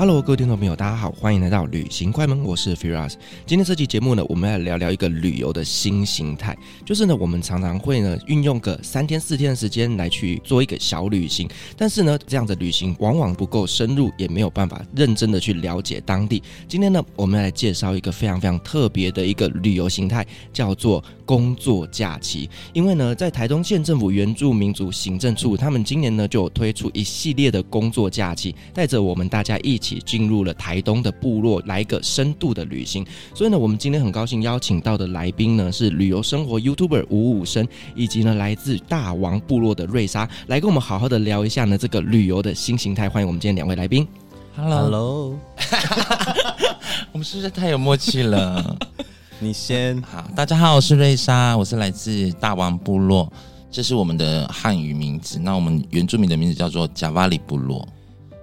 Hello，各位听众朋友，大家好，欢迎来到旅行快门，我是 Firas。今天这期节目呢，我们来聊聊一个旅游的新形态，就是呢，我们常常会呢运用个三天四天的时间来去做一个小旅行，但是呢，这样的旅行往往不够深入，也没有办法认真的去了解当地。今天呢，我们来介绍一个非常非常特别的一个旅游形态，叫做工作假期。因为呢，在台东县政府原住民族行政处，他们今年呢就有推出一系列的工作假期，带着我们大家一起。进入了台东的部落，来一个深度的旅行。所以呢，我们今天很高兴邀请到的来宾呢，是旅游生活 YouTuber 五五生，以及呢来自大王部落的瑞莎，来跟我们好好的聊一下呢这个旅游的新形态。欢迎我们今天两位来宾。Hello，我们是不是太有默契了？你先好，大家好，我是瑞莎，我是来自大王部落，这是我们的汉语名字。那我们原住民的名字叫做贾瓦里部落。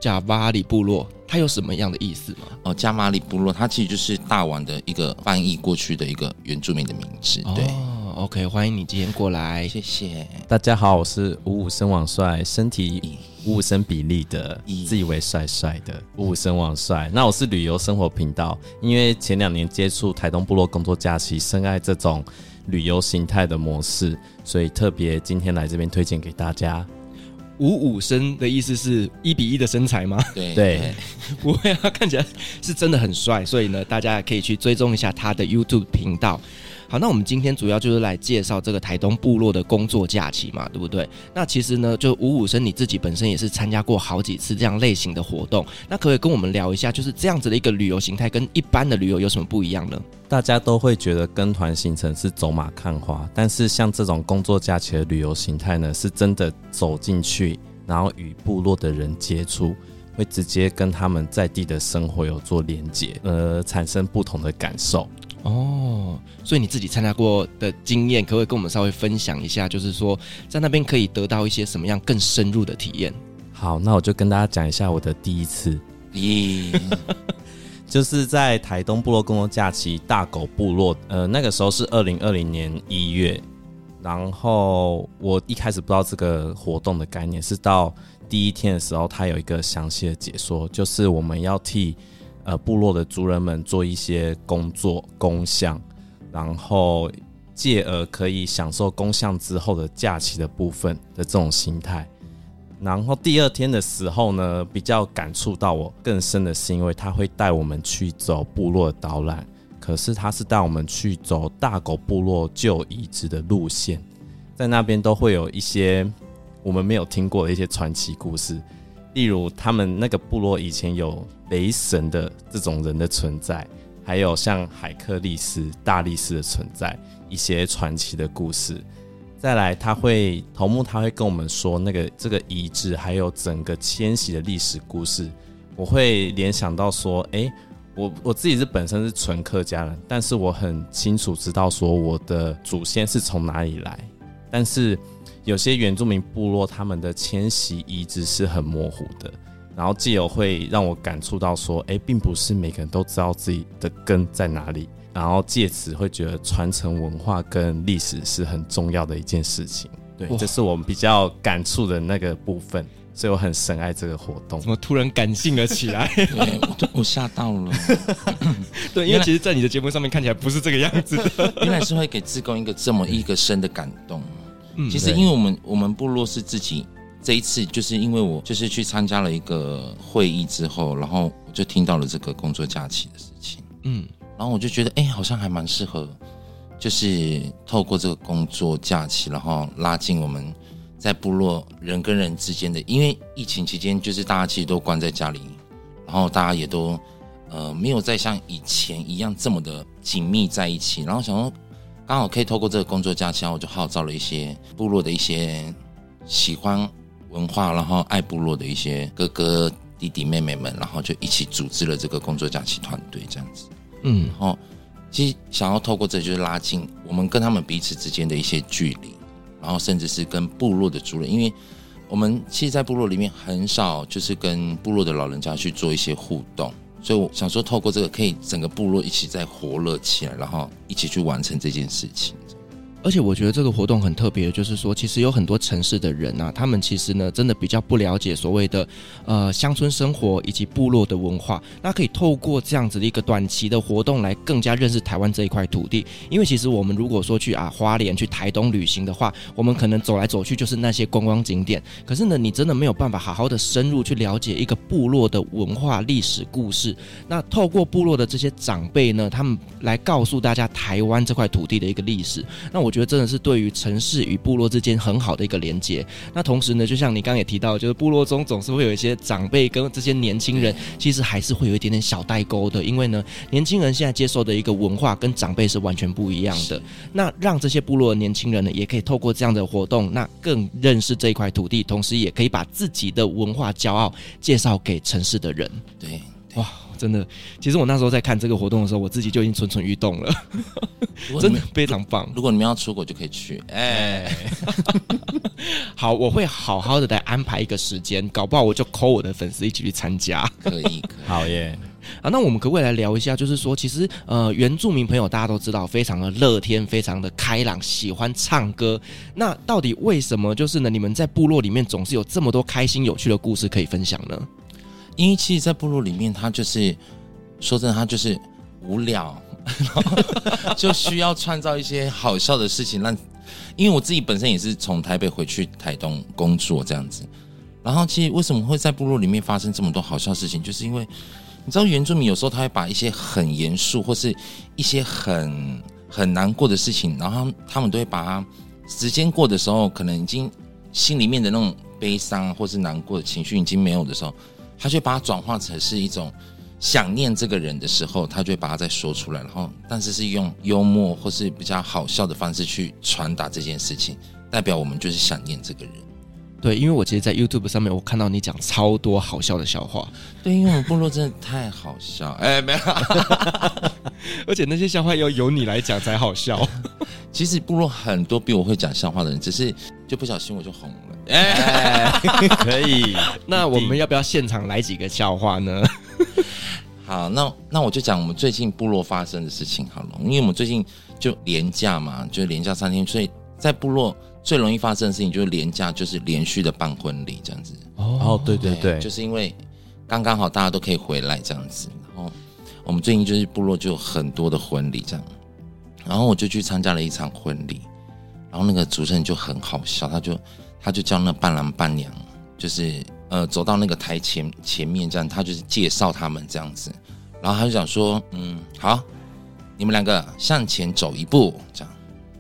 贾瓦里部落，它有什么样的意思吗？哦，加马里部落，它其实就是大王的一个翻译过去的一个原住民的名字。对，哦，OK，欢迎你今天过来，谢谢。大家好，我是五五生王帅，身体五五身比例的，自以为帅帅的五五身王帅。那我是旅游生活频道，因为前两年接触台东部落工作假期，深爱这种旅游形态的模式，所以特别今天来这边推荐给大家。五五身的意思是一比一的身材吗？对对，不会啊，看起来是真的很帅，所以呢，大家可以去追踪一下他的 YouTube 频道。好，那我们今天主要就是来介绍这个台东部落的工作假期嘛，对不对？那其实呢，就五五生你自己本身也是参加过好几次这样类型的活动，那可不可以跟我们聊一下，就是这样子的一个旅游形态跟一般的旅游有什么不一样呢？大家都会觉得跟团行程是走马看花，但是像这种工作假期的旅游形态呢，是真的走进去，然后与部落的人接触，会直接跟他们在地的生活有做连接，呃，产生不同的感受。哦，所以你自己参加过的经验，可不可以跟我们稍微分享一下？就是说，在那边可以得到一些什么样更深入的体验？好，那我就跟大家讲一下我的第一次。咦，就是在台东部落工作假期，大狗部落，呃，那个时候是二零二零年一月，然后我一开始不知道这个活动的概念，是到第一天的时候，他有一个详细的解说，就是我们要替。呃，部落的族人们做一些工作工项，然后借而可以享受工项之后的假期的部分的这种心态。然后第二天的时候呢，比较感触到我更深的是，因为他会带我们去走部落的导览，可是他是带我们去走大狗部落旧遗址的路线，在那边都会有一些我们没有听过的一些传奇故事。例如，他们那个部落以前有雷神的这种人的存在，还有像海克力斯、大力士的存在，一些传奇的故事。再来，他会头目他会跟我们说那个这个遗址，还有整个迁徙的历史故事。我会联想到说，诶、我我自己是本身是纯客家人，但是我很清楚知道说我的祖先是从哪里来，但是。有些原住民部落，他们的迁徙遗址是很模糊的，然后既有会让我感触到说，哎，并不是每个人都知道自己的根在哪里，然后借此会觉得传承文化跟历史是很重要的一件事情。对，这是我们比较感触的那个部分，所以我很深爱这个活动。怎么突然感性了起来？对，我我吓到了。对，因为其实，在你的节目上面看起来不是这个样子的，原来 是会给志工一个这么一个深的感动。嗯，其实因为我们我们部落是自己这一次，就是因为我就是去参加了一个会议之后，然后我就听到了这个工作假期的事情，嗯，然后我就觉得哎，好像还蛮适合，就是透过这个工作假期，然后拉近我们在部落人跟人之间的，因为疫情期间就是大家其实都关在家里，然后大家也都呃没有再像以前一样这么的紧密在一起，然后想说。刚好可以透过这个工作假期，然后我就号召了一些部落的一些喜欢文化，然后爱部落的一些哥哥弟弟妹妹们，然后就一起组织了这个工作假期团队，这样子。嗯，然后其实想要透过这，就是拉近我们跟他们彼此之间的一些距离，然后甚至是跟部落的族人，因为我们其实，在部落里面很少就是跟部落的老人家去做一些互动。所以我想说，透过这个，可以整个部落一起再活络起来，然后一起去完成这件事情。而且我觉得这个活动很特别，就是说，其实有很多城市的人啊，他们其实呢，真的比较不了解所谓的呃乡村生活以及部落的文化。那可以透过这样子的一个短期的活动，来更加认识台湾这一块土地。因为其实我们如果说去啊花莲、去台东旅行的话，我们可能走来走去就是那些观光景点。可是呢，你真的没有办法好好的深入去了解一个部落的文化、历史故事。那透过部落的这些长辈呢，他们来告诉大家台湾这块土地的一个历史。那我。我觉得真的是对于城市与部落之间很好的一个连接。那同时呢，就像你刚刚也提到，就是部落中总是会有一些长辈跟这些年轻人，其实还是会有一点点小代沟的。因为呢，年轻人现在接受的一个文化跟长辈是完全不一样的。那让这些部落的年轻人呢，也可以透过这样的活动，那更认识这一块土地，同时也可以把自己的文化骄傲介绍给城市的人。对，哇。真的，其实我那时候在看这个活动的时候，我自己就已经蠢蠢欲动了，真的非常棒。如果你们要出国，就可以去。哎、欸，好，我会好好的来安排一个时间，搞不好我就 call 我的粉丝一起去参加。可以，可以，好耶。啊，那我们可不可以来聊一下？就是说，其实呃，原住民朋友大家都知道，非常的乐天，非常的开朗，喜欢唱歌。那到底为什么？就是呢，你们在部落里面总是有这么多开心有趣的故事可以分享呢？因为其实，在部落里面，他就是说真的，他就是无聊，就需要创造一些好笑的事情。让，因为我自己本身也是从台北回去台东工作这样子，然后其实为什么会在部落里面发生这么多好笑事情，就是因为你知道，原住民有时候他会把一些很严肃或是一些很很难过的事情，然后他们都会把它时间过的时候，可能已经心里面的那种悲伤或是难过的情绪已经没有的时候。他就把它转化成是一种想念这个人的时候，他就会把它再说出来，然后但是是用幽默或是比较好笑的方式去传达这件事情，代表我们就是想念这个人。对，因为我其实，在 YouTube 上面我看到你讲超多好笑的笑话。对，因为我们部落真的太好笑，哎，没有，而且那些笑话要由你来讲才好笑。其实部落很多比我会讲笑话的人，只是就不小心我就红了。哎，可以。那我们要不要现场来几个笑话呢？好，那那我就讲我们最近部落发生的事情好了。因为我们最近就连假嘛，就连假三天，所以在部落最容易发生的事情就是连假，就是连续的办婚礼这样子。哦，对对对，就是因为刚刚好大家都可以回来这样子，我们最近就是部落就有很多的婚礼这样，然后我就去参加了一场婚礼，然后那个主持人就很好笑，他就。他就叫那伴郎伴娘，就是呃走到那个台前前面这样，他就是介绍他们这样子，然后他就讲说，嗯，好，你们两个向前走一步，这样，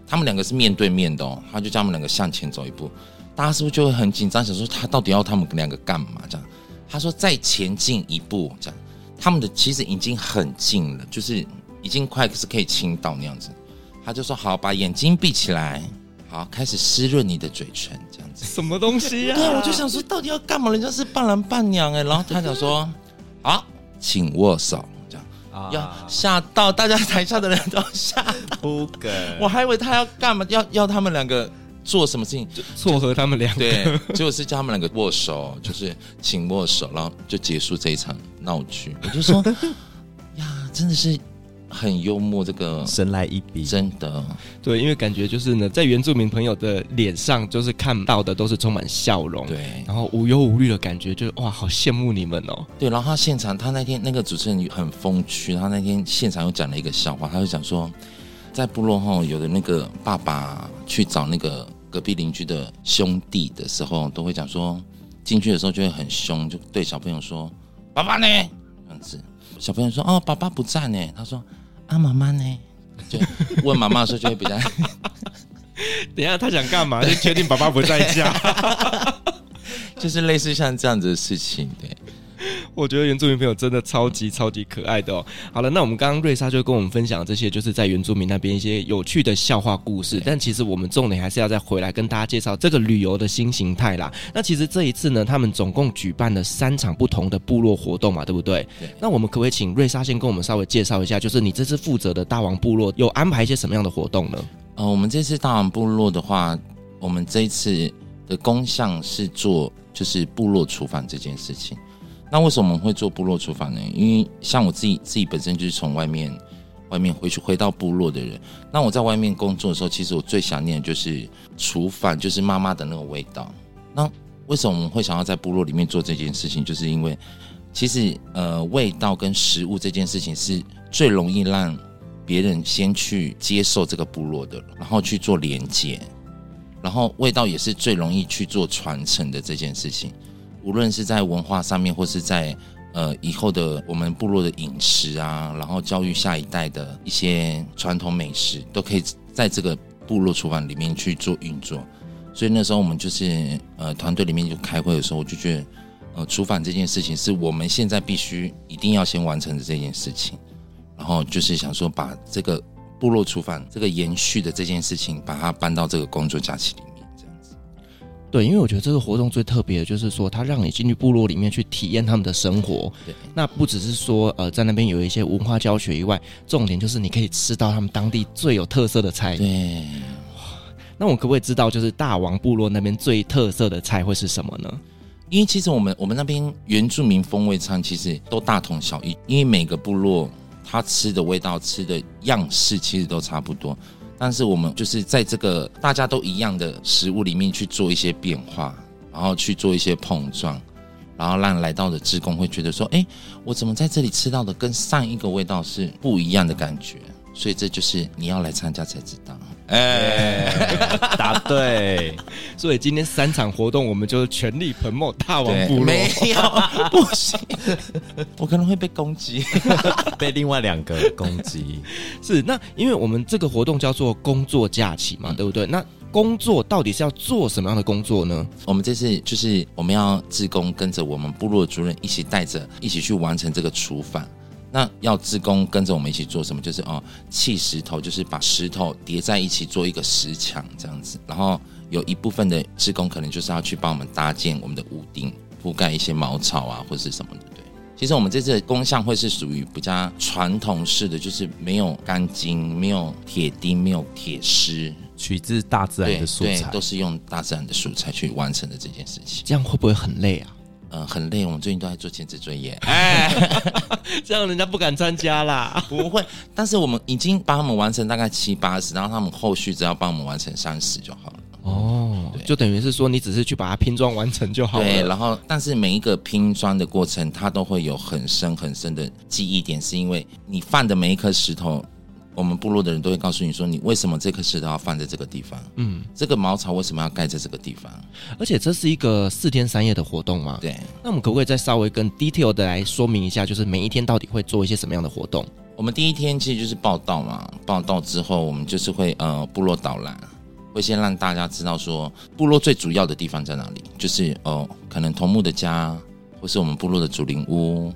他们两个是面对面的哦，他就叫他们两个向前走一步，大家是不是就会很紧张，想说他到底要他们两个干嘛？这样，他说再前进一步，这样，他们的其实已经很近了，就是已经快是可以亲到那样子，他就说好，把眼睛闭起来。好，开始湿润你的嘴唇，这样子。什么东西呀？对，我就想说，到底要干嘛？人家是伴郎伴娘哎，然后他想说，好，请握手，这样。要吓到大家台下的人都吓不敢。我还以为他要干嘛？要要他们两个做什么事情？撮合他们两个。对，结果是叫他们两个握手，就是请握手，然后就结束这一场闹剧。我就说，呀，真的是。很幽默，这个神来一笔，真的对，因为感觉就是呢，在原住民朋友的脸上，就是看到的都是充满笑容，对，然后无忧无虑的感觉，就哇，好羡慕你们哦。对，然后他现场，他那天那个主持人很风趣，他那天现场又讲了一个笑话，他就讲说，在部落后有的那个爸爸去找那个隔壁邻居的兄弟的时候，都会讲说，进去的时候就会很凶，就对小朋友说：“爸爸呢？”这样子。小朋友说：“哦，爸爸不在呢。”他说：“啊，妈妈呢？”就问妈妈的时候就会比较。等一下，他想干嘛？就确定爸爸不在家，就是类似像这样子的事情。对，我觉得原住民朋友真的超级超级可爱的哦。好了，那我们刚刚瑞莎就跟我们分享这些，就是在原住民那边一些有趣的笑话故事。但其实我们重点还是要再回来跟大家介绍这个旅游的新形态啦。那其实这一次呢，他们总共举办了三场不同的部落活动嘛，对不对？对。那我们可不可以请瑞莎先跟我们稍微介绍一下，就是你这次负责的大王部落有安排一些什么样的活动呢？呃，我们这次大王部落的话，我们这一次的工项是做就是部落厨房这件事情。那为什么我们会做部落厨房呢？因为像我自己自己本身就是从外面外面回去回到部落的人。那我在外面工作的时候，其实我最想念的就是厨房，就是妈妈的那个味道。那为什么我们会想要在部落里面做这件事情？就是因为其实呃，味道跟食物这件事情是最容易让。别人先去接受这个部落的，然后去做连接，然后味道也是最容易去做传承的这件事情。无论是在文化上面，或是在呃以后的我们部落的饮食啊，然后教育下一代的一些传统美食，都可以在这个部落厨房里面去做运作。所以那时候我们就是呃团队里面就开会的时候，我就觉得呃厨房这件事情是我们现在必须一定要先完成的这件事情。然后就是想说，把这个部落厨房这个延续的这件事情，把它搬到这个工作假期里面，对，因为我觉得这个活动最特别的就是说，它让你进去部落里面去体验他们的生活。对，那不只是说呃，在那边有一些文化教学以外，重点就是你可以吃到他们当地最有特色的菜。对，那我可不可以知道，就是大王部落那边最特色的菜会是什么呢？因为其实我们我们那边原住民风味餐其实都大同小异，因为每个部落。他吃的味道、吃的样式其实都差不多，但是我们就是在这个大家都一样的食物里面去做一些变化，然后去做一些碰撞，然后让来到的职工会觉得说：“哎，我怎么在这里吃到的跟上一个味道是不一样的感觉？”所以这就是你要来参加才知道。哎，答对。所以今天三场活动，我们就是全力 promote 大王部落。没有，不行，我可能会被攻击，被另外两个攻击。是，那因为我们这个活动叫做工作假期嘛，对不对？那工作到底是要做什么样的工作呢？我们这次就是我们要志工跟着我们部落主任一起带着一起去完成这个厨房。那要志工跟着我们一起做什么？就是哦，砌石头，就是把石头叠在一起做一个石墙这样子。然后有一部分的志工可能就是要去帮我们搭建我们的屋顶，覆盖一些茅草啊或者是什么的。对，其实我们这次的工项会是属于比较传统式的，就是没有钢筋、没有铁钉、没有铁丝，取自大自然的素材，都是用大自然的素材去完成的这件事情。这样会不会很累啊？嗯，很累。我们最近都在做前置作业，哎，这样人家不敢参加啦。不会，但是我们已经帮他们完成大概七八十，然后他们后续只要帮我们完成三十就好了。哦，对，就等于是说你只是去把它拼装完成就好了。对，然后但是每一个拼装的过程，它都会有很深很深的记忆点，是因为你放的每一颗石头。我们部落的人都会告诉你说，你为什么这颗石头要放在这个地方？嗯，这个茅草为什么要盖在这个地方？而且这是一个四天三夜的活动嘛？对。那我们可不可以再稍微更 detail 的来说明一下，就是每一天到底会做一些什么样的活动？我们第一天其实就是报道嘛，报道之后我们就是会呃部落导览，会先让大家知道说部落最主要的地方在哪里，就是哦、呃、可能头目的家，或是我们部落的主灵屋，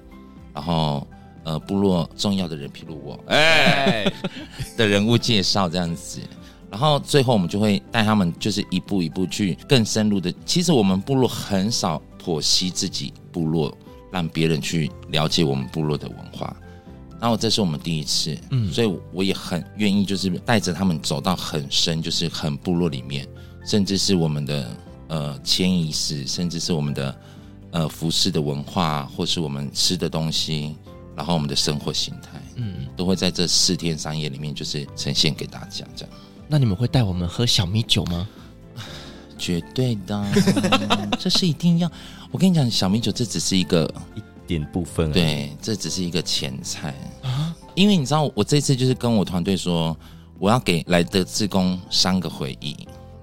然后。呃，部落重要的人，譬如我，哎，的人物介绍这样子，然后最后我们就会带他们，就是一步一步去更深入的。其实我们部落很少剖析自己部落，让别人去了解我们部落的文化。然后这是我们第一次，嗯，所以我也很愿意，就是带着他们走到很深，就是很部落里面，甚至是我们的呃迁移史，甚至是我们的呃服饰的文化，或是我们吃的东西。然后我们的生活形态，嗯，都会在这四天三夜里面，就是呈现给大家这样。那你们会带我们喝小米酒吗？绝对的，这是一定要。我跟你讲，小米酒这只是一个一点部分，对，这只是一个前菜啊。因为你知道，我这次就是跟我团队说，我要给来的志工三个回忆，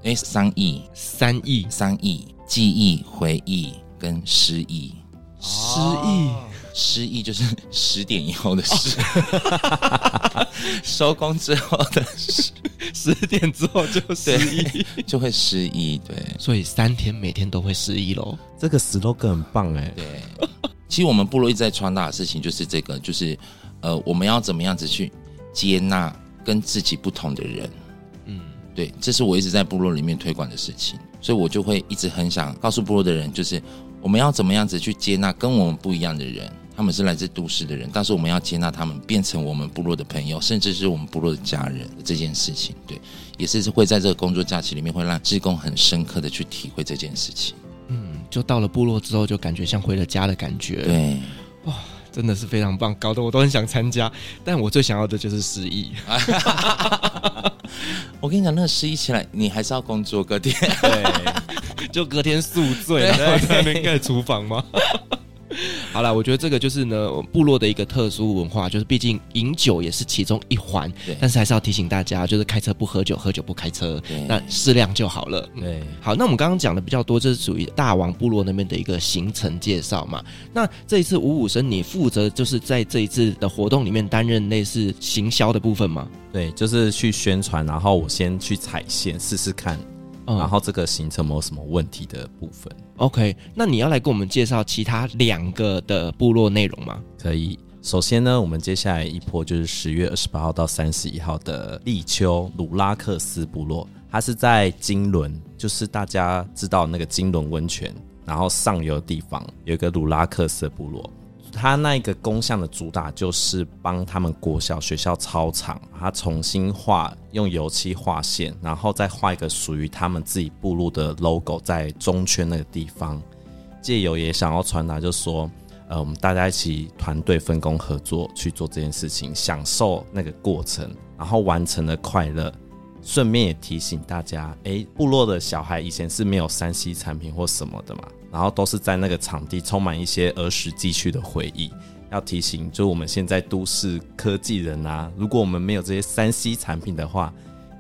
哎，三亿，三亿，三亿，记忆、回忆跟失忆，失忆。失忆就是十点以后的事，收工之后的十十点之后就失忆，就会失忆。对，所以三天每天都会失忆喽。这个 slogan 很棒哎。对，其其实我们部落一直在传达的事情就是这个，就是呃，我们要怎么样子去接纳跟自己不同的人。嗯，对，这是我一直在部落里面推广的事情，所以我就会一直很想告诉部落的人，就是我们要怎么样子去接纳跟我们不一样的人。他们是来自都市的人，但是我们要接纳他们，变成我们部落的朋友，甚至是我们部落的家人。这件事情，对，也是会在这个工作假期里面，会让志工很深刻的去体会这件事情。嗯，就到了部落之后，就感觉像回了家的感觉。对，哇，真的是非常棒，搞得我都很想参加。但我最想要的就是失忆。我跟你讲，那个失忆起来，你还是要工作隔天，对，就隔天宿醉，然后在那边盖厨房吗？好了，我觉得这个就是呢，部落的一个特殊文化，就是毕竟饮酒也是其中一环，对。但是还是要提醒大家，就是开车不喝酒，喝酒不开车，对。那适量就好了。对。好，那我们刚刚讲的比较多，这是属于大王部落那边的一个行程介绍嘛。那这一次五五生，你负责就是在这一次的活动里面担任类似行销的部分吗？对，就是去宣传，然后我先去踩线试试看。然后这个行程没有什么问题的部分。OK，那你要来跟我们介绍其他两个的部落内容吗？可以。首先呢，我们接下来一波就是十月二十八号到三十一号的立秋鲁拉克斯部落，它是在金轮，就是大家知道那个金轮温泉，然后上游的地方有一个鲁拉克斯的部落。他那一个工项的主打就是帮他们国小学校操场，他重新画，用油漆画线，然后再画一个属于他们自己部落的 logo 在中圈那个地方。借由也想要传达，就说，呃，我们大家一起团队分工合作去做这件事情，享受那个过程，然后完成的快乐。顺便也提醒大家，诶，部落的小孩以前是没有三 C 产品或什么的嘛。然后都是在那个场地，充满一些儿时记忆的回忆。要提醒，就我们现在都市科技人啊，如果我们没有这些三 C 产品的话，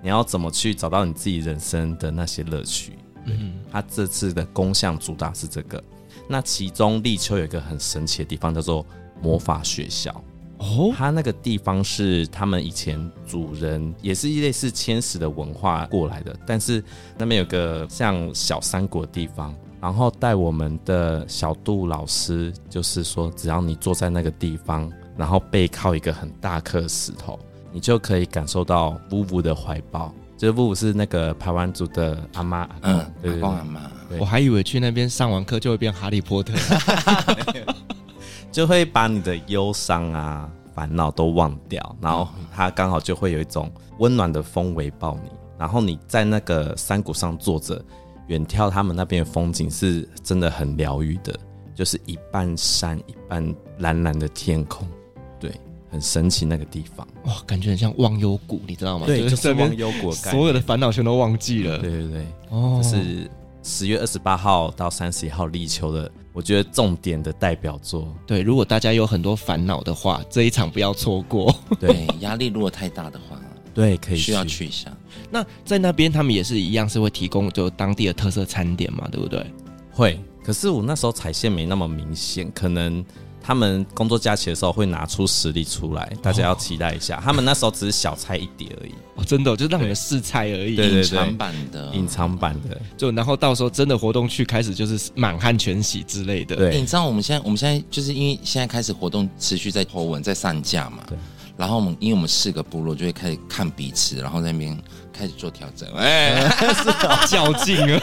你要怎么去找到你自己人生的那些乐趣？嗯，他这次的工项主打是这个。那其中立秋有一个很神奇的地方，叫做魔法学校。哦，他那个地方是他们以前主人也是类似迁徙的文化过来的，但是那边有个像小山谷的地方。然后带我们的小杜老师，就是说，只要你坐在那个地方，然后背靠一个很大颗石头，你就可以感受到乌乌的怀抱。这乌乌是那个排湾族的阿妈，嗯，对对对，阿妈。我还以为去那边上完课就会变哈利波特，就会把你的忧伤啊、烦恼都忘掉，然后它刚好就会有一种温暖的风围抱你，然后你在那个山谷上坐着。远眺他们那边的风景是真的很疗愈的，就是一半山一半蓝蓝的天空，对，很神奇那个地方。哇，感觉很像忘忧谷，你知道吗？对，就是忘忧谷，所有的烦恼全都忘记了。对对对，哦，是十月二十八号到三十一号立秋的，我觉得重点的代表作。对，如果大家有很多烦恼的话，这一场不要错过。对，压力如果太大的话。对，可以需要去一下。那在那边，他们也是一样，是会提供就当地的特色餐点嘛，对不对？会。可是我那时候踩线没那么明显，可能他们工作假期的时候会拿出实力出来，大家要期待一下。哦、他们那时候只是小菜一碟而已，哦，真的、哦，就是让你们试菜而已，对对对，隐藏版的，隐藏版的。就然后到时候真的活动去开始，就是满汉全席之类的。对，欸、你知道我们现在我们现在就是因为现在开始活动持续在 po 文在上架嘛。对。然后我们，因为我们四个部落就会开始看彼此，然后在那边开始做调整。哎，是较劲啊，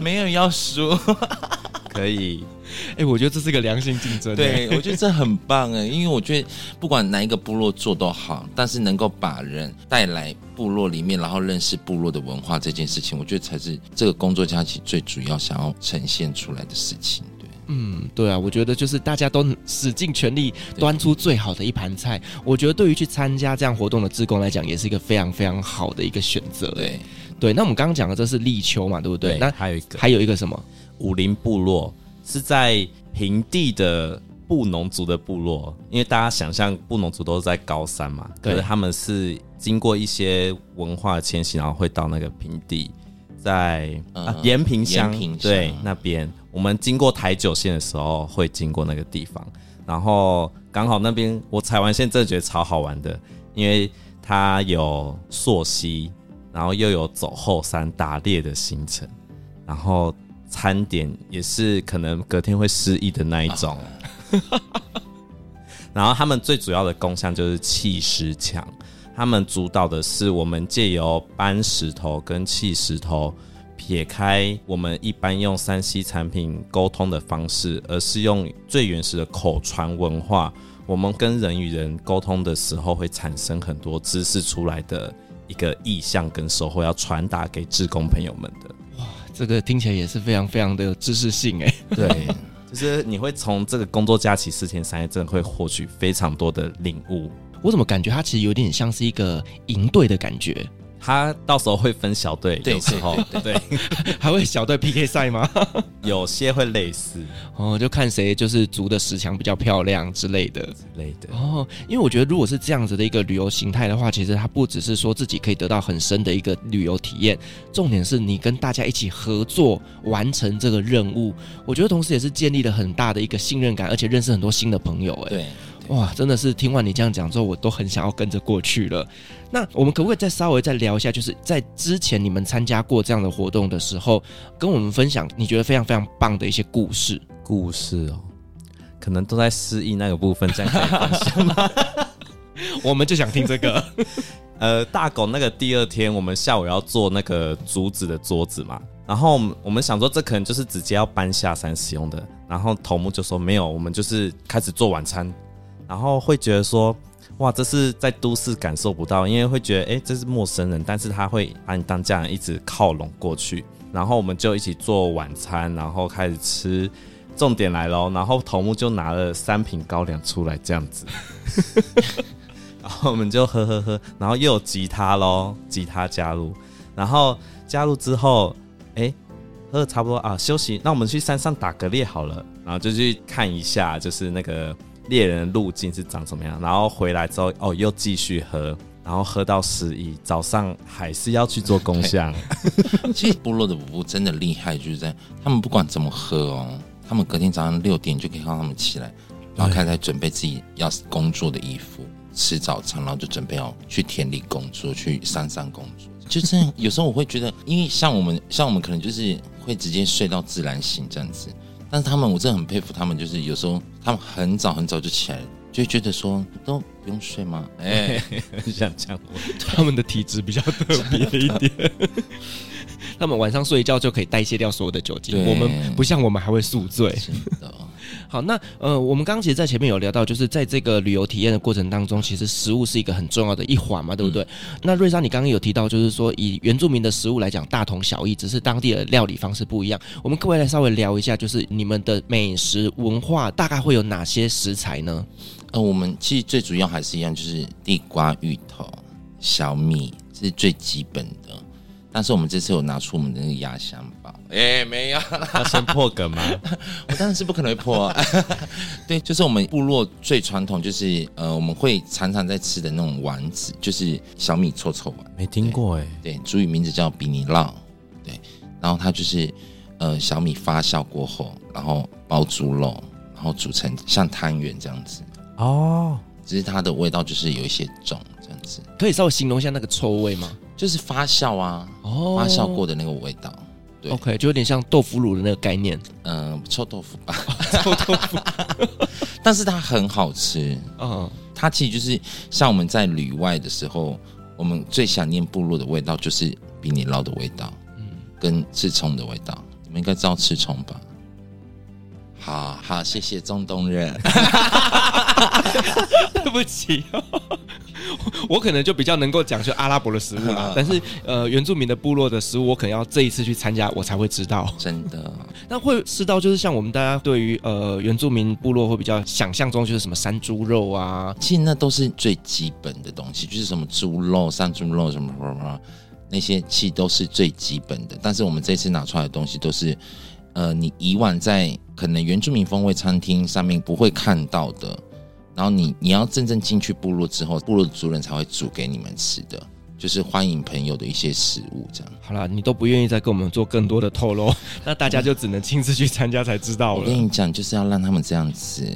没有要输，可以。哎，我觉得这是个良性竞争。对，我觉得这很棒哎，因为我觉得不管哪一个部落做都好，但是能够把人带来部落里面，然后认识部落的文化这件事情，我觉得才是这个工作假期最主要想要呈现出来的事情。嗯，对啊，我觉得就是大家都使尽全力端出最好的一盘菜。我觉得对于去参加这样活动的志工来讲，也是一个非常非常好的一个选择。对，对。那我们刚刚讲的这是立秋嘛，对不对？对，那还有一个，还有一个什么？武林部落是在平地的布农族的部落，因为大家想象布农族都是在高山嘛，可是他们是经过一些文化迁徙，然后会到那个平地，在、嗯、啊延平乡，对那边。我们经过台九线的时候，会经过那个地方，然后刚好那边我踩完线，真的觉得超好玩的，因为它有溯溪，然后又有走后山打猎的行程，然后餐点也是可能隔天会失忆的那一种，然后他们最主要的功效就是砌石墙，他们主导的是我们借由搬石头跟砌石头，撇开我们一般用 3C 产品沟通的方式，而是用最原始的口传文化。我们跟人与人沟通的时候，会产生很多知识出来的一个意向跟收获，要传达给志工朋友们的。哇，这个听起来也是非常非常的有知识性哎。对。就是你会从这个工作假期四天三夜，真的会获取非常多的领悟。我怎么感觉它其实有点像是一个营队的感觉？他到时候会分小队，有时候对，对，对，还会小队 PK 赛吗？有些会类似哦，就看谁就是足的十强比较漂亮之类的之类的哦。因为我觉得如果是这样子的一个旅游形态的话，其实它不只是说自己可以得到很深的一个旅游体验，重点是你跟大家一起合作完成这个任务。我觉得同时也是建立了很大的一个信任感，而且认识很多新的朋友。哎，对。哇，真的是听完你这样讲之后，我都很想要跟着过去了。那我们可不可以再稍微再聊一下，就是在之前你们参加过这样的活动的时候，跟我们分享你觉得非常非常棒的一些故事？故事哦，可能都在失忆那个部分，这样可以分享吗？我们就想听这个。呃，大狗那个第二天，我们下午要做那个竹子的桌子嘛，然后我们想说这可能就是直接要搬下山使用的，然后头目就说没有，我们就是开始做晚餐。然后会觉得说，哇，这是在都市感受不到，因为会觉得，哎，这是陌生人，但是他会把你当家人，一直靠拢过去。然后我们就一起做晚餐，然后开始吃。重点来喽，然后头目就拿了三瓶高粱出来，这样子，然后我们就喝喝喝，然后又有吉他喽，吉他加入，然后加入之后，哎，喝的差不多啊，休息，那我们去山上打个猎好了，然后就去看一下，就是那个。猎人的路径是长什么样？然后回来之后，哦，又继续喝，然后喝到十一，早上还是要去做工 项。其实部落的舞步真的厉害，就是在他们不管怎么喝哦，他们隔天早上六点就可以看到他们起来，然后开始准备自己要工作的衣服，吃早餐，然后就准备要去田里工作，去山上工作。就这样，有时候我会觉得，因为像我们，像我们可能就是会直接睡到自然醒这样子。但是他们，我真的很佩服他们，就是有时候他们很早很早就起来了，就觉得说都不用睡吗？哎，很想讲我，他们的体质比较特别一点。他们晚上睡一觉就可以代谢掉所有的酒精，我们不像我们还会宿醉。好，那呃，我们刚刚其实，在前面有聊到，就是在这个旅游体验的过程当中，其实食物是一个很重要的一环嘛，对不对？嗯、那瑞莎，你刚刚有提到，就是说以原住民的食物来讲，大同小异，只是当地的料理方式不一样。我们各位来稍微聊一下，就是你们的美食文化大概会有哪些食材呢？呃，我们其实最主要还是一样，就是地瓜、芋头、小米，这是最基本的。但是我们这次有拿出我们的那个压箱宝，哎、欸，没有，要先破梗吗？我当然是不可能会破、啊。对，就是我们部落最传统，就是呃，我们会常常在吃的那种丸子，就是小米臭臭丸。没听过哎。对，主语名字叫比尼烙。对，然后它就是呃小米发酵过后，然后包猪肉，然后煮成像汤圆这样子。哦，只是它的味道就是有一些重这样子。可以稍微形容一下那个臭味吗？就是发酵啊，哦，发酵过的那个味道，对，OK，就有点像豆腐乳的那个概念，嗯，臭豆腐吧，臭豆腐，但是它很好吃，嗯，它其实就是像我们在旅外的时候，我们最想念部落的味道就是比你捞的味道，嗯，跟刺葱的味道，你们应该知道刺葱吧？好好，谢谢中东人，对不起。我可能就比较能够讲究阿拉伯的食物嘛，但是呃，原住民的部落的食物，我可能要这一次去参加，我才会知道。真的，那会知道就是像我们大家对于呃原住民部落会比较想象中就是什么山猪肉啊，其实那都是最基本的东西，就是什么猪肉、山猪肉什么什么什么那些，其实都是最基本的。但是我们这次拿出来的东西都是呃，你以往在可能原住民风味餐厅上面不会看到的。然后你你要真正进去部落之后，部落的族人才会煮给你们吃的，就是欢迎朋友的一些食物这样。好了，你都不愿意再跟我们做更多的透露，那大家就只能亲自去参加才知道了。我跟你讲，就是要让他们这样子，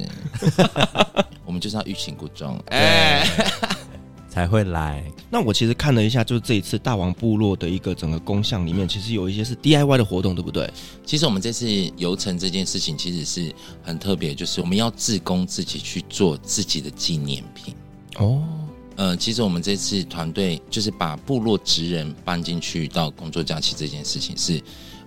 我们就是要欲擒故纵。哎，才会来。那我其实看了一下，就是这一次大王部落的一个整个工项里面，其实有一些是 DIY 的活动，对不对？其实我们这次游程这件事情其实是很特别，就是我们要自工自己去做自己的纪念品。哦，呃，其实我们这次团队就是把部落职人搬进去到工作假期这件事情是，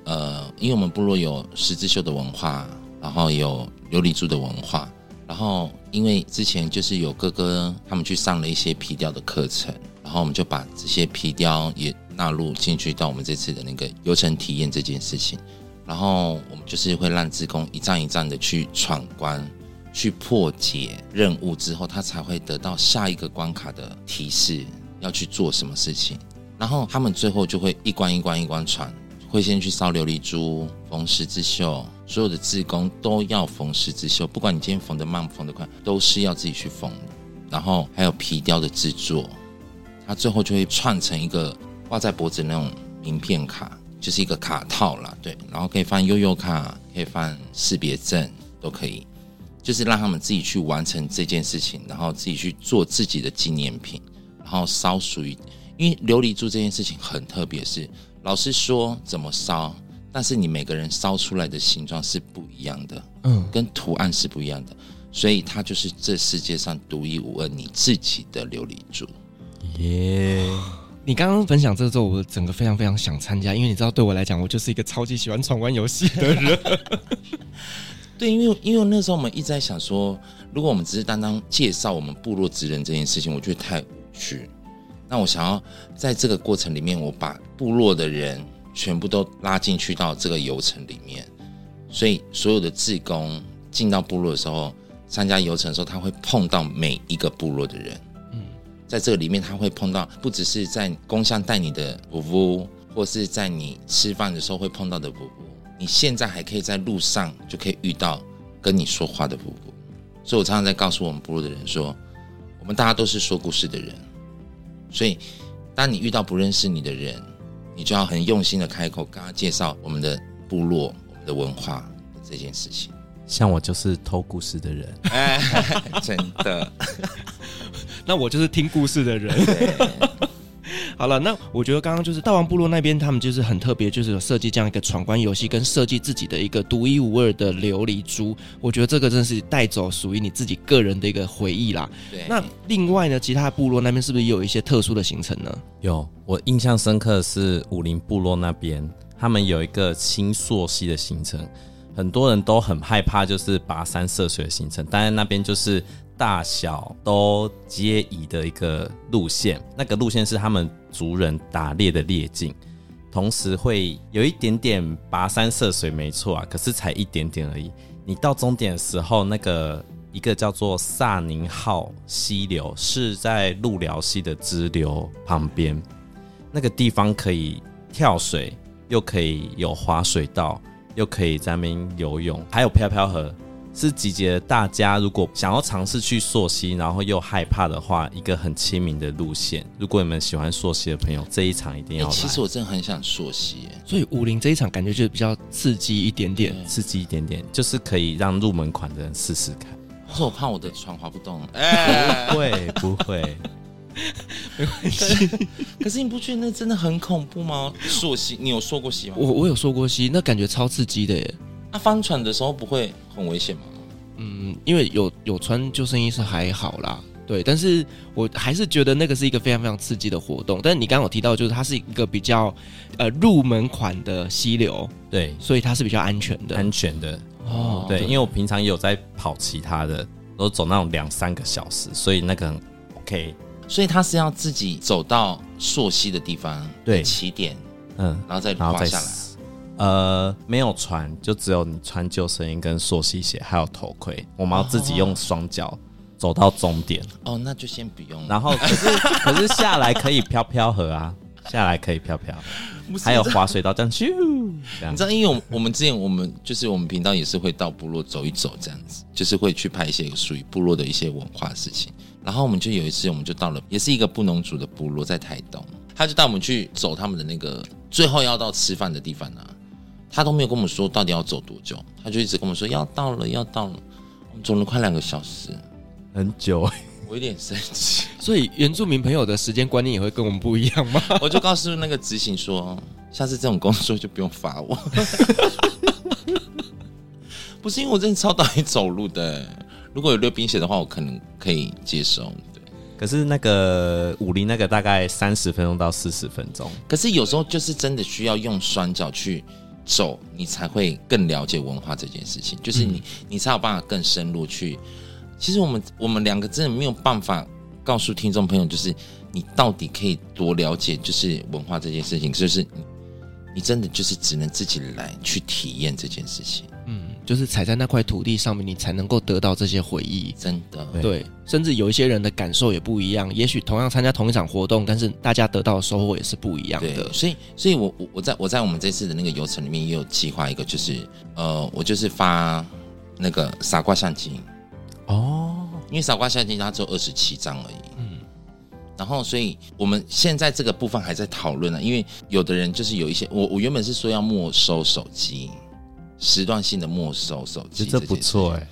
呃，因为我们部落有十字绣的文化，然后有琉璃珠的文化。然后，因为之前就是有哥哥他们去上了一些皮雕的课程，然后我们就把这些皮雕也纳入进去到我们这次的那个游程体验这件事情。然后我们就是会让志工一站一站的去闯关，去破解任务之后，他才会得到下一个关卡的提示，要去做什么事情。然后他们最后就会一关一关一关闯。会先去烧琉璃珠、缝十字绣，所有的志工都要缝十字绣，不管你今天缝得慢、缝得快，都是要自己去缝的。然后还有皮雕的制作，它最后就会串成一个挂在脖子那种名片卡，就是一个卡套啦。对，然后可以放悠悠卡，可以放识别证，都可以，就是让他们自己去完成这件事情，然后自己去做自己的纪念品，然后烧属于，因为琉璃珠这件事情很特别，是。老师说怎么烧，但是你每个人烧出来的形状是不一样的，嗯，跟图案是不一样的，所以它就是这世界上独一无二你自己的琉璃珠。耶！你刚刚分享这个之后，我整个非常非常想参加，因为你知道，对我来讲，我就是一个超级喜欢闯关游戏的人。对，因为因为那时候我们一直在想说，如果我们只是单单介绍我们部落职人这件事情，我觉得太无趣。那我想要在这个过程里面，我把部落的人全部都拉进去到这个游程里面，所以所有的志工进到部落的时候，参加游程的时候，他会碰到每一个部落的人。嗯，在这个里面，他会碰到不只是在工厂带你的伯伯，或是在你吃饭的时候会碰到的伯伯，你现在还可以在路上就可以遇到跟你说话的伯伯。所以我常常在告诉我们部落的人说，我们大家都是说故事的人。所以，当你遇到不认识你的人，你就要很用心的开口跟他介绍我们的部落、我们的文化这件事情。像我就是偷故事的人，哎，真的。那我就是听故事的人。好了，那我觉得刚刚就是大王部落那边，他们就是很特别，就是有设计这样一个闯关游戏，跟设计自己的一个独一无二的琉璃珠。我觉得这个真的是带走属于你自己个人的一个回忆啦。对。那另外呢，其他部落那边是不是也有一些特殊的行程呢？有，我印象深刻的是武林部落那边，他们有一个青朔溪的行程，很多人都很害怕，就是跋山涉水的行程，但是那边就是。大小都皆宜的一个路线，那个路线是他们族人打猎的猎径，同时会有一点点跋山涉水，没错啊，可是才一点点而已。你到终点的时候，那个一个叫做萨宁号溪流是在路辽溪的支流旁边，那个地方可以跳水，又可以有滑水道，又可以在那边游泳，还有飘飘河。是集结大家，如果想要尝试去溯溪，然后又害怕的话，一个很亲民的路线。如果你们喜欢溯溪的朋友，这一场一定要来。其实我真的很想溯溪，所以武林这一场感觉就比较刺激一点点，刺激一点点，就是可以让入门款的人试试看。可是我怕我的船划不动，哎，不会不会，没关系。可是你不觉得那真的很恐怖吗？溯溪，你有溯过溪吗？我我有溯过溪，那感觉超刺激的耶。那翻船的时候不会很危险吗？嗯，因为有有穿救生衣是还好啦，对。但是我还是觉得那个是一个非常非常刺激的活动。但是你刚刚有提到，就是它是一个比较呃入门款的溪流，对，所以它是比较安全的，安全的哦。对，对，因为我平常也有在跑其他的，都走那种两三个小时，所以那个很 OK。所以他是要自己走到溯溪的地方，对，起点，嗯，然后再滑下来。呃，没有船，就只有你穿救生衣跟溯溪鞋，还有头盔。我们要自己用双脚走到终点。哦，那就先不用。然后可是可是下来可以飘飘河啊，下来可以飘飘，还有滑水道这样咻。你知道，因为我我们之前我们就是我们频道也是会到部落走一走这样子，就是会去拍一些属于部落的一些文化事情。然后我们就有一次，我们就到了，也是一个布农族的部落，在台东，他就带我们去走他们的那个最后要到吃饭的地方呢、啊。他都没有跟我们说到底要走多久，他就一直跟我们说要到了，要到了。我们走了快两个小时，很久。我有点生气。所以原住民朋友的时间观念也会跟我们不一样吗？我就告诉那个执行说，下次这种工作就不用罚我。不是因为我真的超讨厌走路的，如果有溜冰鞋的话，我可能可以接受。对，可是那个武陵那个大概三十分钟到四十分钟，可是有时候就是真的需要用双脚去。走，你才会更了解文化这件事情。就是你，嗯、你才有办法更深入去。其实我们我们两个真的没有办法告诉听众朋友，就是你到底可以多了解，就是文化这件事情。就是你，你真的就是只能自己来去体验这件事情。嗯。就是踩在那块土地上面，你才能够得到这些回忆。真的，对，甚至有一些人的感受也不一样。也许同样参加同一场活动，但是大家得到的收获也是不一样的。所以，所以我我我在我在我们这次的那个游程里面也有计划一个，就是呃，我就是发那个傻瓜相机哦，因为傻瓜相机它只有二十七张而已。嗯，然后，所以我们现在这个部分还在讨论呢，因为有的人就是有一些，我我原本是说要没收手机。时段性的没收手机，这不错哎，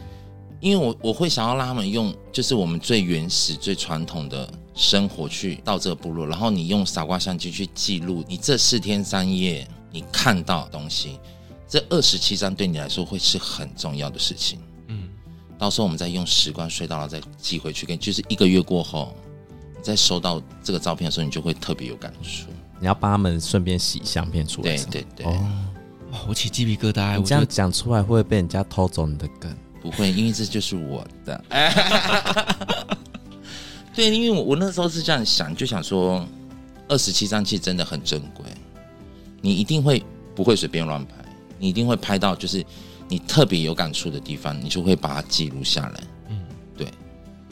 因为我我会想要让他们用，就是我们最原始、最传统的生活去到这个部落，然后你用傻瓜相机去记录你这四天三夜你看到的东西，这二十七张对你来说会是很重要的事情。嗯，到时候我们再用时光隧道，再寄回去，跟就是一个月过后，你再收到这个照片的时候，你就会特别有感触。你要帮他们顺便洗相片出来，对对对。哦我起鸡皮疙瘩！你这样讲出来会不会被人家偷走你的梗？不会，因为这就是我的。对，因为我我那时候是这样想，就想说，二十七张其实真的很珍贵，你一定会不会随便乱拍，你一定会拍到就是你特别有感触的地方，你就会把它记录下来。嗯，对。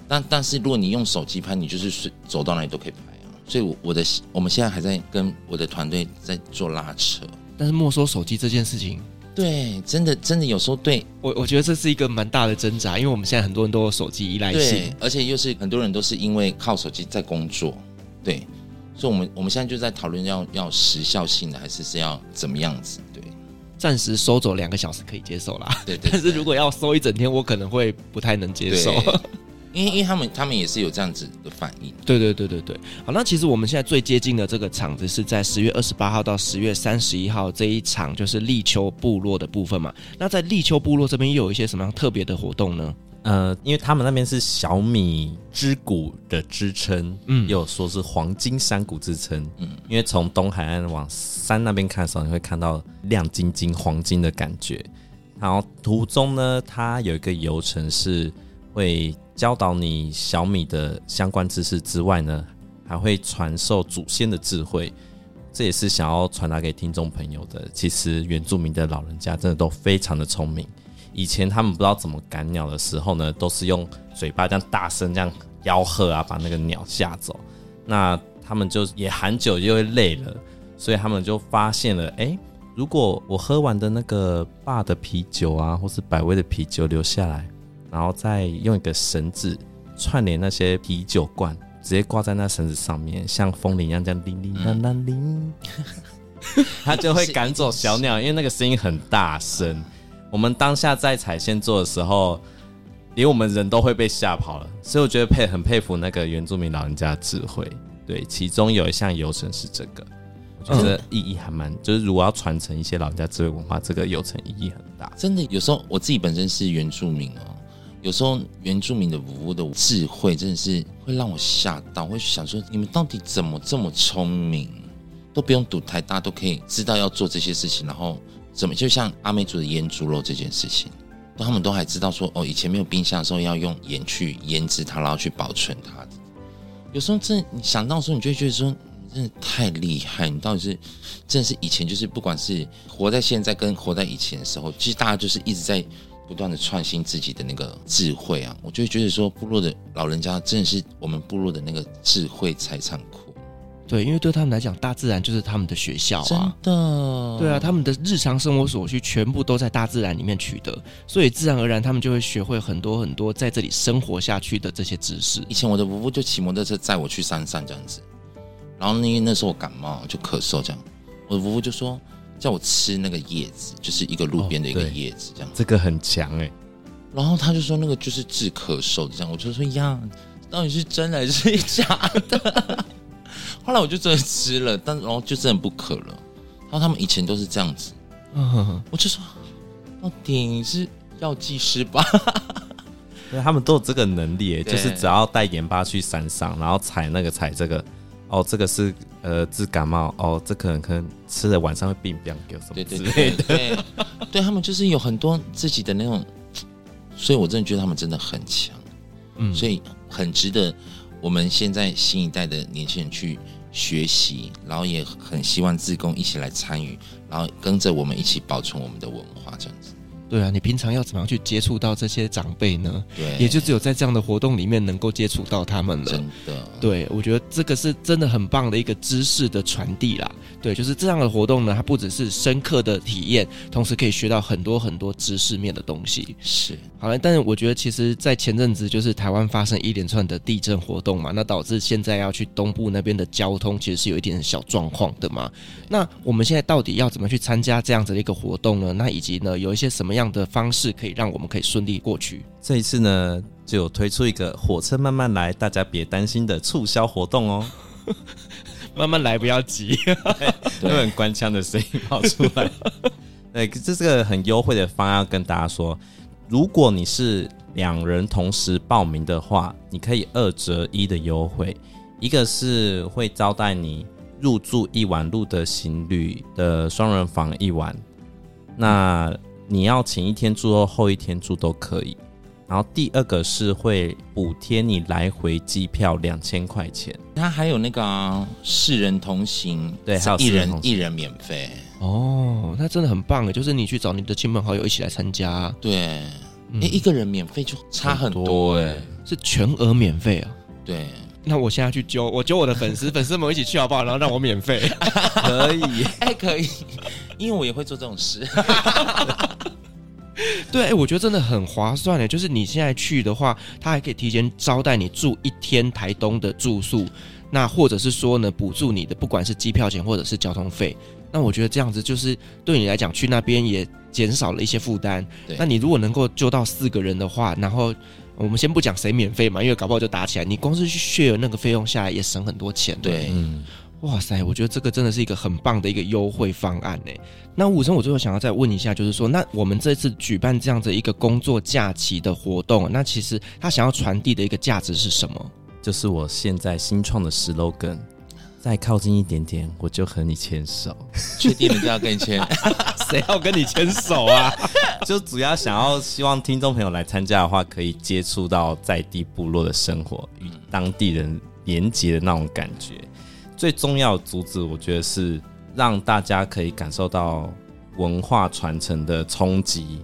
但但是如果你用手机拍，你就是随走到哪里都可以拍啊。所以我，我我的我们现在还在跟我的团队在做拉扯。但是没收手机这件事情，对，真的真的有时候对。我，我觉得这是一个蛮大的挣扎，因为我们现在很多人都有手机依赖性，而且又是很多人都是因为靠手机在工作，对，所以我们我们现在就在讨论要要时效性的，还是是要怎么样子？对，暂时收走两个小时可以接受啦，对，对，对，但是如果要收一整天，我可能会不太能接受。因为因为他们他们也是有这样子的反应，对对对对对。好，那其实我们现在最接近的这个场子是在十月二十八号到十月三十一号这一场，就是立秋部落的部分嘛。那在立秋部落这边又有一些什么样特别的活动呢？呃，因为他们那边是小米之谷的支撑，嗯，又说是黄金山谷之撑，嗯，因为从东海岸往山那边看的时候，你会看到亮晶晶黄金的感觉。然后途中呢，它有一个游程是会。教导你小米的相关知识之外呢，还会传授祖先的智慧，这也是想要传达给听众朋友的。其实原住民的老人家真的都非常的聪明。以前他们不知道怎么赶鸟的时候呢，都是用嘴巴这样大声这样吆喝啊，把那个鸟吓走。那他们就也很久就会累了，所以他们就发现了，哎，如果我喝完的那个爸的啤酒啊，或是百威的啤酒留下来。然后再用一个绳子串联那些啤酒罐，直接挂在那绳子上面，像风铃一样这样叮叮当当铃，它就会赶走小鸟，因为那个声音很大声。我们当下在踩线做的时候，连我们人都会被吓跑了。所以我觉得佩很佩服那个原住民老人家的智慧。对，其中有一项游程是这个，我觉得意义还蛮，就是如果要传承一些老人家智慧文化，这个游程意义很大。真的，有时候我自己本身是原住民哦。有时候原住民的舞的智慧真的是会让我吓到，会想说你们到底怎么这么聪明，都不用读台大都可以知道要做这些事情，然后怎么就像阿美族的腌猪肉这件事情，他们都还知道说哦，以前没有冰箱的时候要用盐去腌制它，然后去保存它。有时候真你想到的时候，你就会觉得说真的太厉害，你到底是真的是以前就是不管是活在现在跟活在以前的时候，其实大家就是一直在。不断的创新自己的那个智慧啊，我就会觉得说，部落的老人家真的是我们部落的那个智慧财产库。对，因为对他们来讲，大自然就是他们的学校啊。真的。对啊，他们的日常生活所需全部都在大自然里面取得，所以自然而然他们就会学会很多很多在这里生活下去的这些知识。以前我的伯父就骑摩托车载我去山上这样子，然后那那时候我感冒就咳嗽这样，我的伯父就说。叫我吃那个叶子，就是一个路边的一个叶子，这样、哦。这个很强哎。然后他就说那个就是治咳嗽的这样，我就说呀，到底是真的还是假的？后来我就真的吃了，但然后就真的不渴了。然后他们以前都是这样子，嗯我就说，到底是药剂师吧？对，他们都有这个能力，就是只要带盐巴去山上，然后采那个采这个，哦，这个是呃治感冒，哦，这可能可能吃了晚上会病变，有什么之类的。对，对，对，对他们就是有很多自己的那种，所以我真的觉得他们真的很强，嗯，所以很值得我们现在新一代的年轻人去学习，然后也很希望自工一起来参与，然后跟着我们一起保存我们的文化，这样子。对啊，你平常要怎么样去接触到这些长辈呢？对，也就只有在这样的活动里面能够接触到他们了。真的，对，我觉得这个是真的很棒的一个知识的传递啦。对，就是这样的活动呢，它不只是深刻的体验，同时可以学到很多很多知识面的东西。是，好了，但是我觉得其实，在前阵子就是台湾发生一连串的地震活动嘛，那导致现在要去东部那边的交通其实是有一点小状况的嘛。那我们现在到底要怎么去参加这样子的一个活动呢？那以及呢，有一些什么样的方式可以让我们可以顺利过去？这一次呢，就有推出一个火车慢慢来，大家别担心的促销活动哦。慢慢来，不要急。有很官腔的声音跑出来。对，这是个很优惠的方案，跟大家说，如果你是两人同时报名的话，你可以二折一的优惠。一个是会招待你入住一晚路的行旅的双人房一晚，那你要前一天住或后一天住都可以。然后第二个是会补贴你来回机票两千块钱，它还有那个四、啊、人同行，对，还有一人一人免费。哦，那真的很棒诶，就是你去找你的亲朋好友一起来参加，对，哎、嗯，一个人免费就差很多哎，是全额免费啊，对，那我现在去揪，我揪我的粉丝，粉丝们一起去好不好？然后让我免费，可以，哎，可以，因为我也会做这种事。对，哎，我觉得真的很划算诶，就是你现在去的话，他还可以提前招待你住一天台东的住宿，那或者是说呢，补助你的不管是机票钱或者是交通费。那我觉得这样子就是对你来讲，去那边也减少了一些负担。那你如果能够救到四个人的话，然后我们先不讲谁免费嘛，因为搞不好就打起来，你光是去 share 那个费用下来也省很多钱。对，嗯。哇塞，我觉得这个真的是一个很棒的一个优惠方案呢。那武生，我最后想要再问一下，就是说，那我们这次举办这样子一个工作假期的活动，那其实他想要传递的一个价值是什么？就是我现在新创的 slogan，再靠近一点点，我就和你牵手。确定人家要跟你牵？谁要跟你牵手啊？就主要想要希望听众朋友来参加的话，可以接触到在地部落的生活与当地人连接的那种感觉。最重要的主旨，我觉得是让大家可以感受到文化传承的冲击，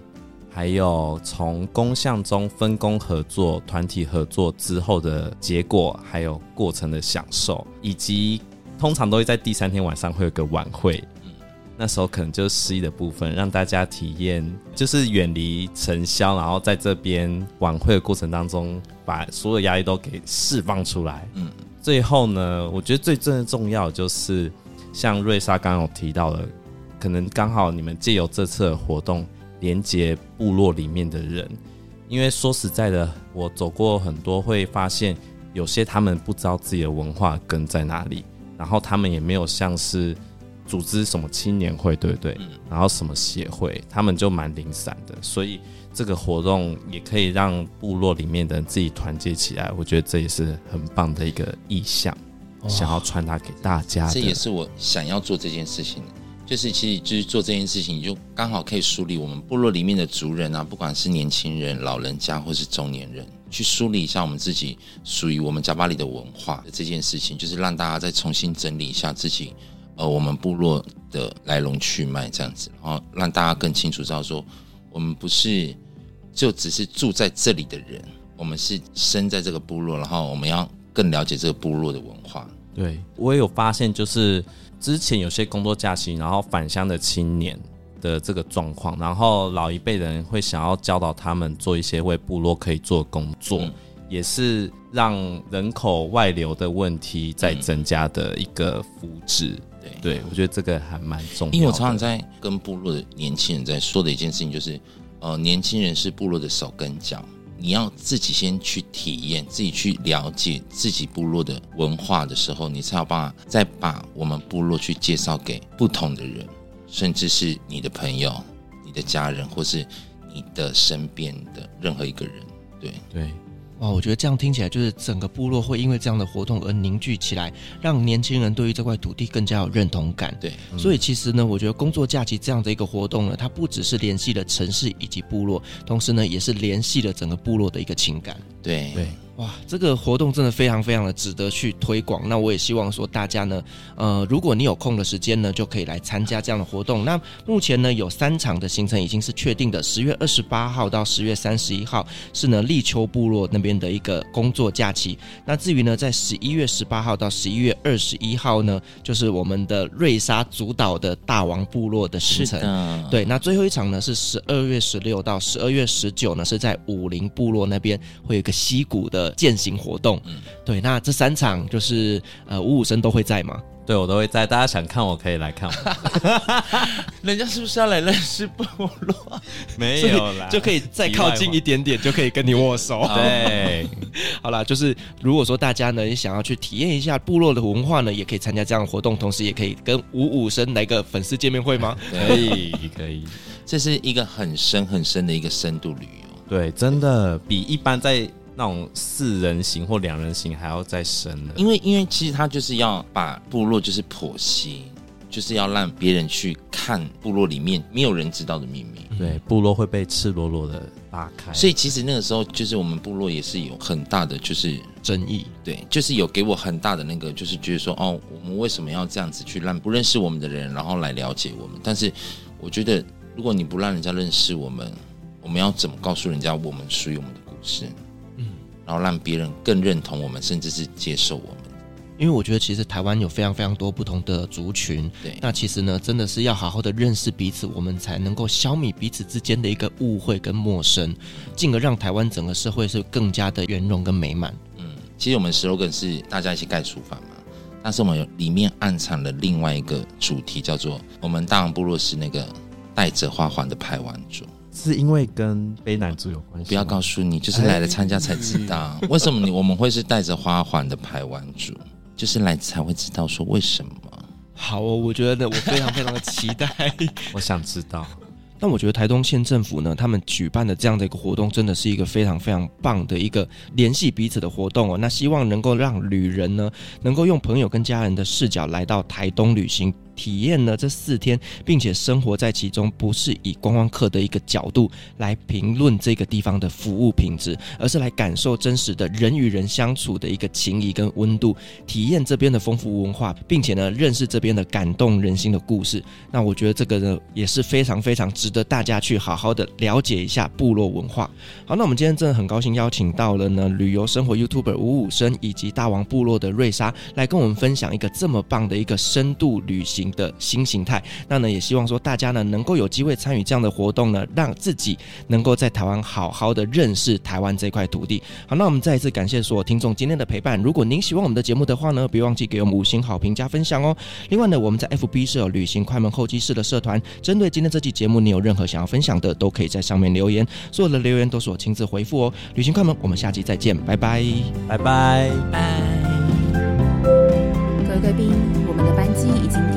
还有从工项中分工合作、团体合作之后的结果，还有过程的享受，以及通常都会在第三天晚上会有个晚会，那时候可能就是诗意的部分，让大家体验就是远离尘嚣，然后在这边晚会的过程当中，把所有压力都给释放出来，嗯。最后呢，我觉得最真的重要就是，像瑞莎刚刚有提到的，可能刚好你们借由这次的活动连接部落里面的人，因为说实在的，我走过很多，会发现有些他们不知道自己的文化根在哪里，然后他们也没有像是组织什么青年会，对不对？然后什么协会，他们就蛮零散的，所以。这个活动也可以让部落里面的人自己团结起来，我觉得这也是很棒的一个意向，想要传达给大家。这也是我想要做这件事情，就是其实就是做这件事情，就刚好可以梳理我们部落里面的族人啊，不管是年轻人、老人家或是中年人，去梳理一下我们自己属于我们加巴里的文化的这件事情，就是让大家再重新整理一下自己，呃，我们部落的来龙去脉这样子，然后让大家更清楚知道说，我们不是。就只是住在这里的人，我们是生在这个部落，然后我们要更了解这个部落的文化。对，我也有发现，就是之前有些工作假期，然后返乡的青年的这个状况，然后老一辈人会想要教导他们做一些为部落可以做工作，嗯、也是让人口外流的问题在增加的一个福祉。对、嗯，对我觉得这个还蛮重要的。因为我常常在跟部落的年轻人在说的一件事情就是。呃，年轻人是部落的手跟脚，你要自己先去体验，自己去了解自己部落的文化的时候，你才有办法再把我们部落去介绍给不同的人，甚至是你的朋友、你的家人，或是你的身边的任何一个人。对对。哇，我觉得这样听起来就是整个部落会因为这样的活动而凝聚起来，让年轻人对于这块土地更加有认同感。对，所以其实呢，我觉得工作假期这样的一个活动呢，它不只是联系了城市以及部落，同时呢，也是联系了整个部落的一个情感。对对。哇，这个活动真的非常非常的值得去推广。那我也希望说大家呢，呃，如果你有空的时间呢，就可以来参加这样的活动。那目前呢，有三场的行程已经是确定的，十月二十八号到十月三十一号是呢立秋部落那边的一个工作假期。那至于呢，在十一月十八号到十一月二十一号呢，就是我们的瑞莎主导的大王部落的行程。对，那最后一场呢是十二月十六到十二月十九呢，是在武林部落那边会有一个溪谷的。践行活动，嗯，对，那这三场就是呃五五生都会在吗？对，我都会在，大家想看我可以来看我。人家是不是要来认识部落？没有啦，就可以再靠近一点点，就可以跟你握手。对，好啦，就是如果说大家呢也想要去体验一下部落的文化呢，也可以参加这样的活动，同时也可以跟五五生来个粉丝见面会吗？可以，可以，这是一个很深很深的一个深度旅游。对，真的比一般在。那种四人行或两人行还要再深了，因为因为其实他就是要把部落就是剖析，就是要让别人去看部落里面没有人知道的秘密。对，部落会被赤裸裸的拉开，所以其实那个时候就是我们部落也是有很大的就是争议，对，就是有给我很大的那个就是觉得说哦，我们为什么要这样子去让不认识我们的人然后来了解我们？但是我觉得如果你不让人家认识我们，我们要怎么告诉人家我们属于我们的故事？然后让别人更认同我们，甚至是接受我们。因为我觉得，其实台湾有非常非常多不同的族群。对，那其实呢，真的是要好好的认识彼此，我们才能够消弭彼此之间的一个误会跟陌生，进而让台湾整个社会是更加的圆融跟美满。嗯，其实我们 slogan 是大家一起盖厨房嘛，但是我们里面暗藏了另外一个主题，叫做我们大王部落是那个带着花环的排湾族。是因为跟悲男主有关系？不要告诉你，就是来了参加才知道为什么你我们会是带着花环的排湾族，就是来才会知道说为什么。好哦，我觉得我非常非常的期待，我想知道。但我觉得台东县政府呢，他们举办的这样的一个活动，真的是一个非常非常棒的一个联系彼此的活动哦。那希望能够让旅人呢，能够用朋友跟家人的视角来到台东旅行。体验了这四天，并且生活在其中，不是以观光客的一个角度来评论这个地方的服务品质，而是来感受真实的人与人相处的一个情谊跟温度，体验这边的丰富文化，并且呢，认识这边的感动人心的故事。那我觉得这个呢，也是非常非常值得大家去好好的了解一下部落文化。好，那我们今天真的很高兴邀请到了呢旅游生活 YouTuber 五五生以及大王部落的瑞莎来跟我们分享一个这么棒的一个深度旅行的新形态，那呢也希望说大家呢能够有机会参与这样的活动呢，让自己能够在台湾好好的认识台湾这块土地。好，那我们再一次感谢所有听众今天的陪伴。如果您喜欢我们的节目的话呢，别忘记给我们五星好评加分享哦。另外呢，我们在 FB 设有旅行快门候机室的社团，针对今天这期节目，你有任何想要分享的，都可以在上面留言，所有的留言都是我亲自回复哦。旅行快门，我们下期再见，拜拜，拜拜，拜。各位贵宾，我们的班机已经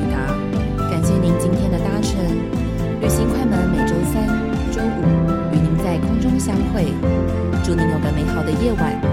相会，祝您有个美好的夜晚。